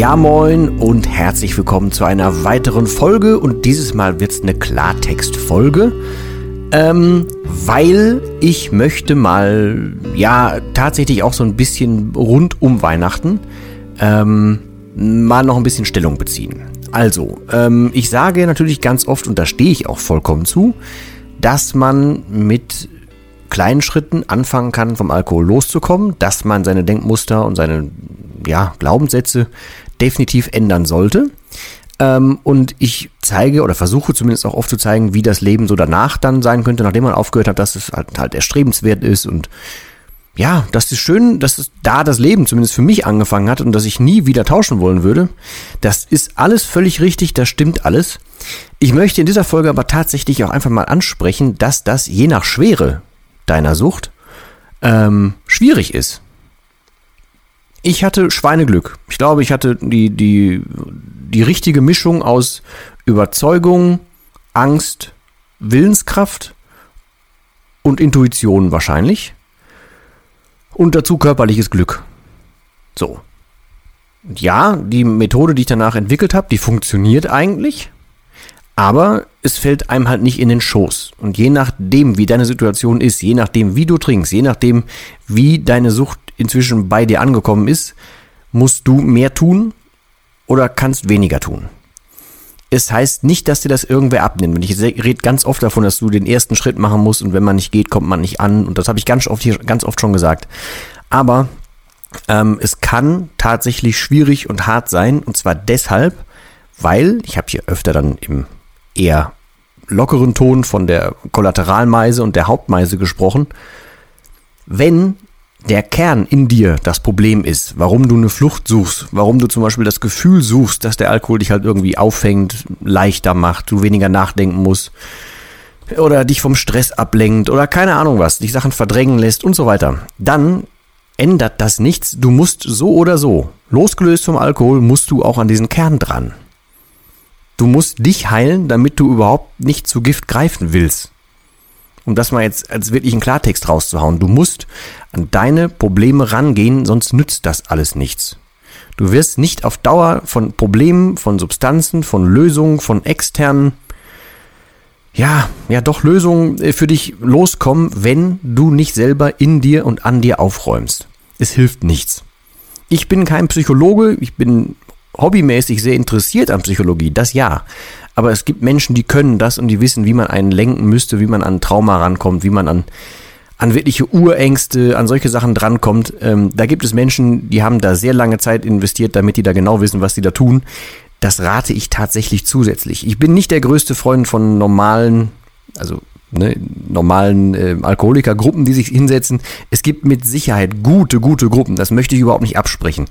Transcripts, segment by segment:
Ja moin und herzlich willkommen zu einer weiteren Folge und dieses Mal wird es eine Klartext-Folge, ähm, weil ich möchte mal, ja, tatsächlich auch so ein bisschen rund um Weihnachten ähm, mal noch ein bisschen Stellung beziehen. Also, ähm, ich sage natürlich ganz oft, und da stehe ich auch vollkommen zu, dass man mit kleinen Schritten anfangen kann, vom Alkohol loszukommen, dass man seine Denkmuster und seine ja, Glaubenssätze definitiv ändern sollte. Ähm, und ich zeige oder versuche zumindest auch oft zu zeigen, wie das Leben so danach dann sein könnte, nachdem man aufgehört hat, dass es halt, halt erstrebenswert ist und ja, das ist schön, dass es da das Leben zumindest für mich angefangen hat und dass ich nie wieder tauschen wollen würde. Das ist alles völlig richtig, das stimmt alles. Ich möchte in dieser Folge aber tatsächlich auch einfach mal ansprechen, dass das je nach Schwere deiner Sucht ähm, schwierig ist. Ich hatte Schweineglück. Ich glaube, ich hatte die, die, die richtige Mischung aus Überzeugung, Angst, Willenskraft und Intuition wahrscheinlich. Und dazu körperliches Glück. So. Ja, die Methode, die ich danach entwickelt habe, die funktioniert eigentlich. Aber es fällt einem halt nicht in den Schoß. Und je nachdem, wie deine Situation ist, je nachdem, wie du trinkst, je nachdem, wie deine Sucht inzwischen bei dir angekommen ist, musst du mehr tun oder kannst weniger tun. Es heißt nicht, dass dir das irgendwer abnimmt. Und ich rede ganz oft davon, dass du den ersten Schritt machen musst und wenn man nicht geht, kommt man nicht an. Und das habe ich ganz oft hier ganz oft schon gesagt. Aber ähm, es kann tatsächlich schwierig und hart sein. Und zwar deshalb, weil, ich habe hier öfter dann im eher lockeren Ton von der Kollateralmeise und der Hauptmeise gesprochen, wenn der Kern in dir das Problem ist, warum du eine Flucht suchst, warum du zum Beispiel das Gefühl suchst, dass der Alkohol dich halt irgendwie auffängt, leichter macht, du weniger nachdenken musst oder dich vom Stress ablenkt oder keine Ahnung was, dich Sachen verdrängen lässt und so weiter, dann ändert das nichts. Du musst so oder so, losgelöst vom Alkohol, musst du auch an diesen Kern dran. Du musst dich heilen, damit du überhaupt nicht zu Gift greifen willst um das mal jetzt als wirklich einen Klartext rauszuhauen. Du musst an deine Probleme rangehen, sonst nützt das alles nichts. Du wirst nicht auf Dauer von Problemen, von Substanzen, von Lösungen, von externen, ja, ja doch Lösungen äh, für dich loskommen, wenn du nicht selber in dir und an dir aufräumst. Es hilft nichts. Ich bin kein Psychologe, ich bin hobbymäßig sehr interessiert an Psychologie, das ja. Aber es gibt Menschen, die können das und die wissen, wie man einen lenken müsste, wie man an Trauma rankommt, wie man an, an wirkliche Urängste, an solche Sachen drankommt. Ähm, da gibt es Menschen, die haben da sehr lange Zeit investiert, damit die da genau wissen, was sie da tun. Das rate ich tatsächlich zusätzlich. Ich bin nicht der größte Freund von normalen, also ne, normalen äh, Alkoholikergruppen, die sich hinsetzen. Es gibt mit Sicherheit gute, gute Gruppen. Das möchte ich überhaupt nicht absprechen.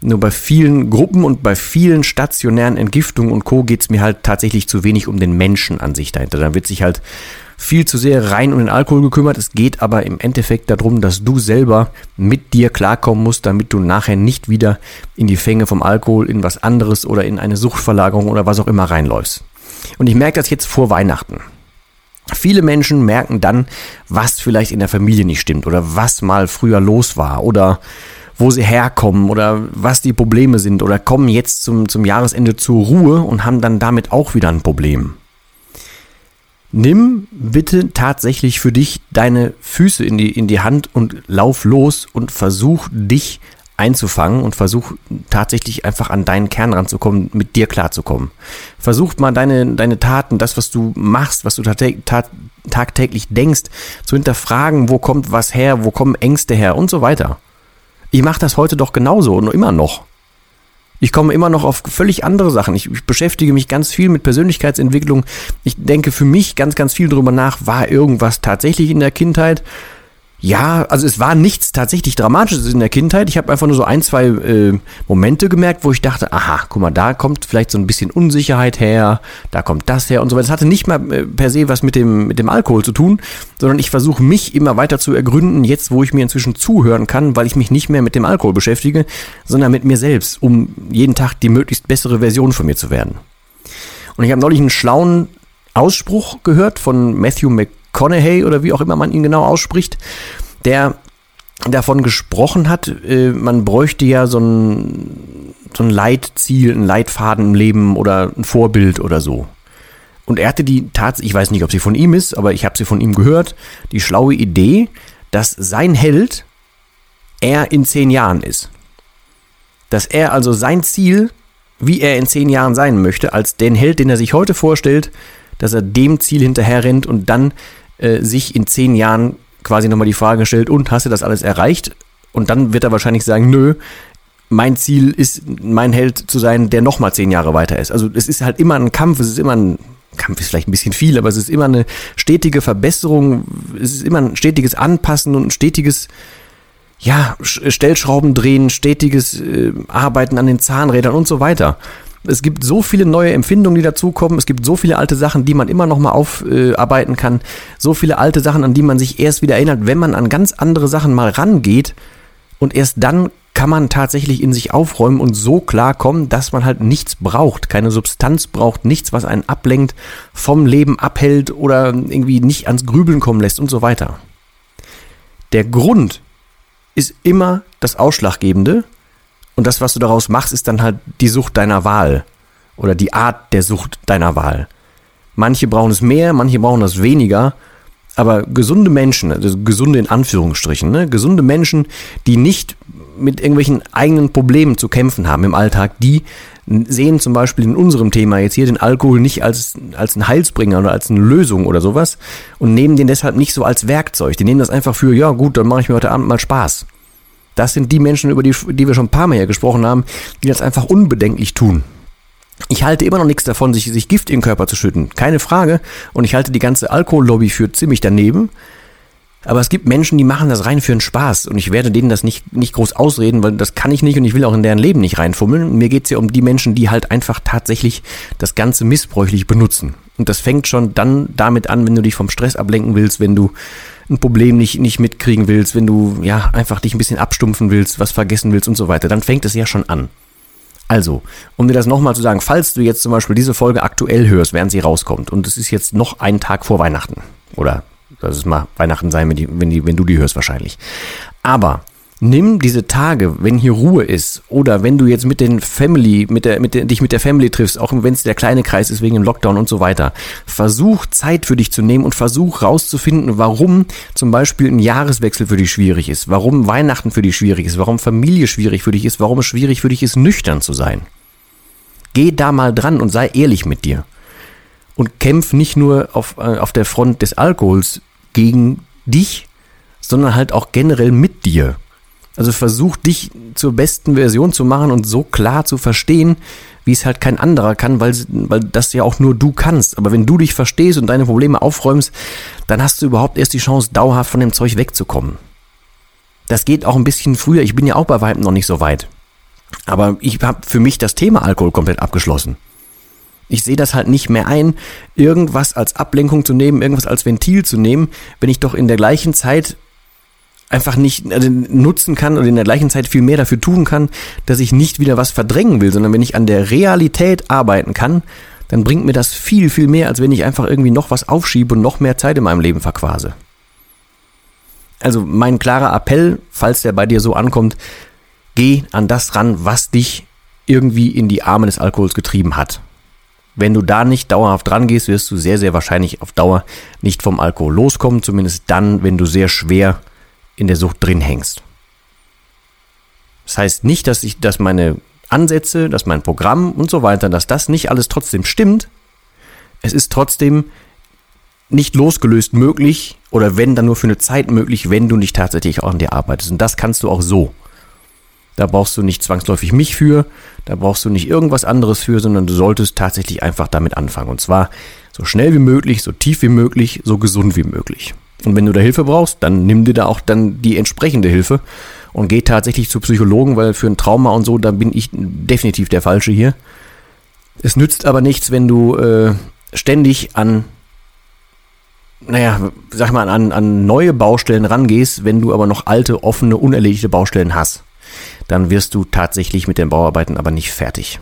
Nur bei vielen Gruppen und bei vielen stationären Entgiftungen und Co. geht es mir halt tatsächlich zu wenig um den Menschen an sich dahinter. Da wird sich halt viel zu sehr rein um den Alkohol gekümmert. Es geht aber im Endeffekt darum, dass du selber mit dir klarkommen musst, damit du nachher nicht wieder in die Fänge vom Alkohol, in was anderes oder in eine Suchtverlagerung oder was auch immer reinläufst. Und ich merke das jetzt vor Weihnachten. Viele Menschen merken dann, was vielleicht in der Familie nicht stimmt oder was mal früher los war oder wo sie herkommen oder was die Probleme sind oder kommen jetzt zum, zum Jahresende zur Ruhe und haben dann damit auch wieder ein Problem. Nimm bitte tatsächlich für dich deine Füße in die, in die Hand und lauf los und versuch dich einzufangen und versuch tatsächlich einfach an deinen Kern ranzukommen, mit dir klarzukommen. Versuch mal deine, deine Taten, das, was du machst, was du tagtäglich denkst, zu hinterfragen, wo kommt was her, wo kommen Ängste her und so weiter. Ich mache das heute doch genauso und immer noch. Ich komme immer noch auf völlig andere Sachen. Ich, ich, beschäftige mich ganz viel mit Persönlichkeitsentwicklung. Ich denke für mich ganz, ganz viel darüber nach, war irgendwas tatsächlich in der Kindheit? Ja, also es war nichts tatsächlich Dramatisches in der Kindheit. Ich habe einfach nur so ein, zwei äh, Momente gemerkt, wo ich dachte, aha, guck mal, da kommt vielleicht so ein bisschen Unsicherheit her, da kommt das her und so weiter. Das hatte nicht mal äh, per se was mit dem, mit dem Alkohol zu tun, sondern ich versuche mich immer weiter zu ergründen, jetzt wo ich mir inzwischen zuhören kann, weil ich mich nicht mehr mit dem Alkohol beschäftige, sondern mit mir selbst, um jeden Tag die möglichst bessere Version von mir zu werden. Und ich habe neulich einen schlauen Ausspruch gehört von Matthew McConaughey McConaughey oder wie auch immer man ihn genau ausspricht, der davon gesprochen hat, äh, man bräuchte ja so ein, so ein Leitziel, ein Leitfaden im Leben oder ein Vorbild oder so. Und er hatte die Tatsache, ich weiß nicht, ob sie von ihm ist, aber ich habe sie von ihm gehört, die schlaue Idee, dass sein Held er in zehn Jahren ist. Dass er also sein Ziel, wie er in zehn Jahren sein möchte, als den Held, den er sich heute vorstellt, dass er dem Ziel hinterher rennt und dann äh, sich in zehn Jahren quasi nochmal die Frage stellt, und hast du das alles erreicht? Und dann wird er wahrscheinlich sagen, nö, mein Ziel ist, mein Held zu sein, der nochmal zehn Jahre weiter ist. Also es ist halt immer ein Kampf, es ist immer ein Kampf ist vielleicht ein bisschen viel, aber es ist immer eine stetige Verbesserung, es ist immer ein stetiges Anpassen und ein stetiges, ja, Stellschrauben drehen, stetiges äh, Arbeiten an den Zahnrädern und so weiter. Es gibt so viele neue Empfindungen, die dazukommen. Es gibt so viele alte Sachen, die man immer noch mal aufarbeiten kann. So viele alte Sachen, an die man sich erst wieder erinnert, wenn man an ganz andere Sachen mal rangeht. Und erst dann kann man tatsächlich in sich aufräumen und so klarkommen, dass man halt nichts braucht, keine Substanz braucht, nichts, was einen ablenkt, vom Leben abhält oder irgendwie nicht ans Grübeln kommen lässt und so weiter. Der Grund ist immer das Ausschlaggebende und das, was du daraus machst, ist dann halt die Sucht deiner Wahl. Oder die Art der Sucht deiner Wahl. Manche brauchen es mehr, manche brauchen es weniger. Aber gesunde Menschen, also gesunde in Anführungsstrichen, ne? gesunde Menschen, die nicht mit irgendwelchen eigenen Problemen zu kämpfen haben im Alltag, die sehen zum Beispiel in unserem Thema jetzt hier den Alkohol nicht als, als ein Heilsbringer oder als eine Lösung oder sowas und nehmen den deshalb nicht so als Werkzeug. Die nehmen das einfach für, ja gut, dann mache ich mir heute Abend mal Spaß. Das sind die Menschen, über die, die wir schon ein paar Mal hier gesprochen haben, die das einfach unbedenklich tun. Ich halte immer noch nichts davon, sich, sich Gift in den Körper zu schütten. Keine Frage. Und ich halte die ganze Alkohollobby für ziemlich daneben. Aber es gibt Menschen, die machen das rein für einen Spaß. Und ich werde denen das nicht, nicht groß ausreden, weil das kann ich nicht und ich will auch in deren Leben nicht reinfummeln. Mir geht's ja um die Menschen, die halt einfach tatsächlich das Ganze missbräuchlich benutzen. Und das fängt schon dann damit an, wenn du dich vom Stress ablenken willst, wenn du ein Problem nicht, nicht mitkriegen willst, wenn du ja einfach dich ein bisschen abstumpfen willst, was vergessen willst und so weiter, dann fängt es ja schon an. Also, um dir das nochmal zu sagen, falls du jetzt zum Beispiel diese Folge aktuell hörst, während sie rauskommt, und es ist jetzt noch ein Tag vor Weihnachten, oder lass es mal Weihnachten sein, wenn, die, wenn, die, wenn du die hörst wahrscheinlich. Aber nimm diese Tage, wenn hier Ruhe ist oder wenn du jetzt mit den Family, mit der, mit der, dich mit der Family triffst, auch wenn es der kleine Kreis ist wegen dem Lockdown und so weiter, versuch Zeit für dich zu nehmen und versuch rauszufinden, warum zum Beispiel ein Jahreswechsel für dich schwierig ist, warum Weihnachten für dich schwierig ist, warum Familie schwierig für dich ist, warum es schwierig für dich ist, nüchtern zu sein. Geh da mal dran und sei ehrlich mit dir. Und kämpf nicht nur auf, äh, auf der Front des Alkohols gegen dich, sondern halt auch generell mit dir. Also versuch dich zur besten Version zu machen und so klar zu verstehen, wie es halt kein anderer kann, weil, weil das ja auch nur du kannst. Aber wenn du dich verstehst und deine Probleme aufräumst, dann hast du überhaupt erst die Chance, dauerhaft von dem Zeug wegzukommen. Das geht auch ein bisschen früher. Ich bin ja auch bei Weitem noch nicht so weit. Aber ich habe für mich das Thema Alkohol komplett abgeschlossen. Ich sehe das halt nicht mehr ein, irgendwas als Ablenkung zu nehmen, irgendwas als Ventil zu nehmen, wenn ich doch in der gleichen Zeit einfach nicht also nutzen kann und in der gleichen Zeit viel mehr dafür tun kann, dass ich nicht wieder was verdrängen will, sondern wenn ich an der Realität arbeiten kann, dann bringt mir das viel, viel mehr, als wenn ich einfach irgendwie noch was aufschiebe und noch mehr Zeit in meinem Leben verquase. Also mein klarer Appell, falls der bei dir so ankommt, geh an das ran, was dich irgendwie in die Arme des Alkohols getrieben hat. Wenn du da nicht dauerhaft dran gehst, wirst du sehr, sehr wahrscheinlich auf Dauer nicht vom Alkohol loskommen, zumindest dann, wenn du sehr schwer in der Sucht drin hängst. Das heißt nicht, dass ich, dass meine Ansätze, dass mein Programm und so weiter, dass das nicht alles trotzdem stimmt. Es ist trotzdem nicht losgelöst möglich oder wenn dann nur für eine Zeit möglich, wenn du nicht tatsächlich auch an dir arbeitest. Und das kannst du auch so. Da brauchst du nicht zwangsläufig mich für, da brauchst du nicht irgendwas anderes für, sondern du solltest tatsächlich einfach damit anfangen. Und zwar so schnell wie möglich, so tief wie möglich, so gesund wie möglich. Und wenn du da Hilfe brauchst, dann nimm dir da auch dann die entsprechende Hilfe und geh tatsächlich zu Psychologen, weil für ein Trauma und so, da bin ich definitiv der Falsche hier. Es nützt aber nichts, wenn du äh, ständig an, naja, sag mal, an, an neue Baustellen rangehst, wenn du aber noch alte, offene, unerledigte Baustellen hast dann wirst du tatsächlich mit den Bauarbeiten aber nicht fertig.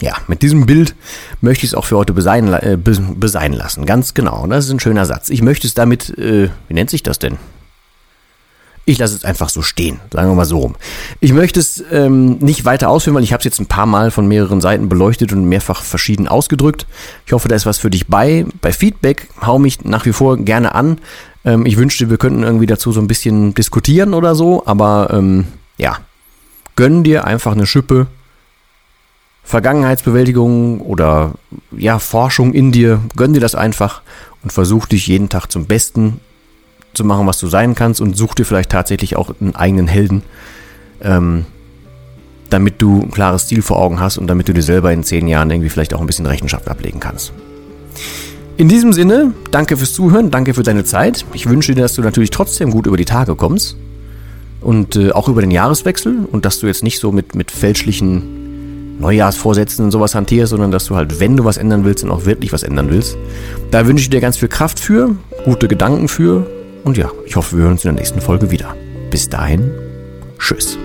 Ja, mit diesem Bild möchte ich es auch für heute besein, äh, besein lassen. Ganz genau. Das ist ein schöner Satz. Ich möchte es damit, äh, wie nennt sich das denn? Ich lasse es einfach so stehen, sagen wir mal so rum. Ich möchte es ähm, nicht weiter ausführen, weil ich habe es jetzt ein paar Mal von mehreren Seiten beleuchtet und mehrfach verschieden ausgedrückt. Ich hoffe, da ist was für dich bei. Bei Feedback hau mich nach wie vor gerne an. Ähm, ich wünschte, wir könnten irgendwie dazu so ein bisschen diskutieren oder so, aber ähm, ja, gönn dir einfach eine Schippe Vergangenheitsbewältigung oder ja, Forschung in dir, gönn dir das einfach und versuch dich jeden Tag zum Besten zu machen, was du sein kannst und such dir vielleicht tatsächlich auch einen eigenen Helden, ähm, damit du ein klares Ziel vor Augen hast und damit du dir selber in zehn Jahren irgendwie vielleicht auch ein bisschen Rechenschaft ablegen kannst. In diesem Sinne, danke fürs Zuhören, danke für deine Zeit. Ich wünsche dir, dass du natürlich trotzdem gut über die Tage kommst und äh, auch über den Jahreswechsel und dass du jetzt nicht so mit, mit fälschlichen Neujahrsvorsätzen und sowas hantierst, sondern dass du halt, wenn du was ändern willst, dann auch wirklich was ändern willst. Da wünsche ich dir ganz viel Kraft für, gute Gedanken für und ja, ich hoffe, wir hören uns in der nächsten Folge wieder. Bis dahin, tschüss.